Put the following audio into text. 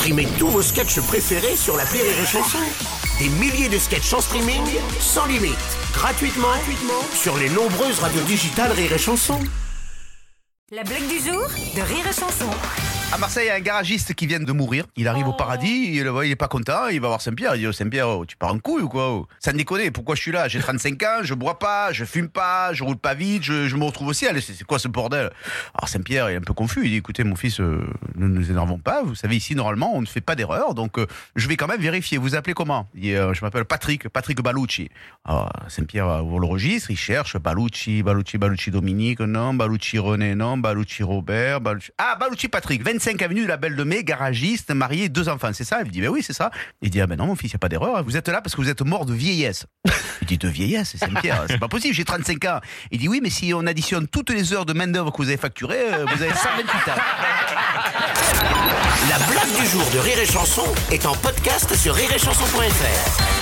Streamez tous vos sketchs préférés sur la Rire et Chanson. Des milliers de sketchs en streaming, sans limite, gratuitement, gratuitement sur les nombreuses radios digitales Rire et Chanson. La blague du jour de Rire et Chanson. À Marseille, il y a un garagiste qui vient de mourir. Il arrive au paradis, il, il est pas content, il va voir Saint-Pierre. Il dit oh, Saint-Pierre, oh, tu pars en couille ou quoi oh? Ça me déconne, pourquoi je suis là? J'ai 35 ans, je bois pas, je fume pas, je roule pas vite, je, je me retrouve au ciel. C'est c'est quoi ce bordel? Alors Saint-Pierre est un peu confus. Il dit écoutez, mon fils, euh, ne nous énervons pas. Vous savez, ici, normalement, on ne fait pas d'erreur, donc euh, je vais quand même vérifier. Vous appelez comment? Euh, Je m'appelle Patrick, Patrick Balucci. Alors Saint-Pierre ouvre le registre, il cherche Balucci, Balucci, Balucci Dominique, non, Balucci René, non, Balucci Robert, Balucci... Ah, Balucci Patrick, 25 avenue de la Belle de Mai, garagiste, marié, deux enfants, c'est ça? Il dit, ben oui, c'est ça. Il dit, ah ben non, mon fils, il n'y a pas d'erreur, vous êtes là parce que vous êtes mort de vieillesse. De vieillesse, c'est Saint-Pierre, c'est pas possible, j'ai 35 ans. Il dit, oui, mais si on additionne toutes les heures de main-d'œuvre que vous avez facturées, euh, vous avez 128 ans. La blague du jour de Rire et Chanson est en podcast sur rireetchanson.fr.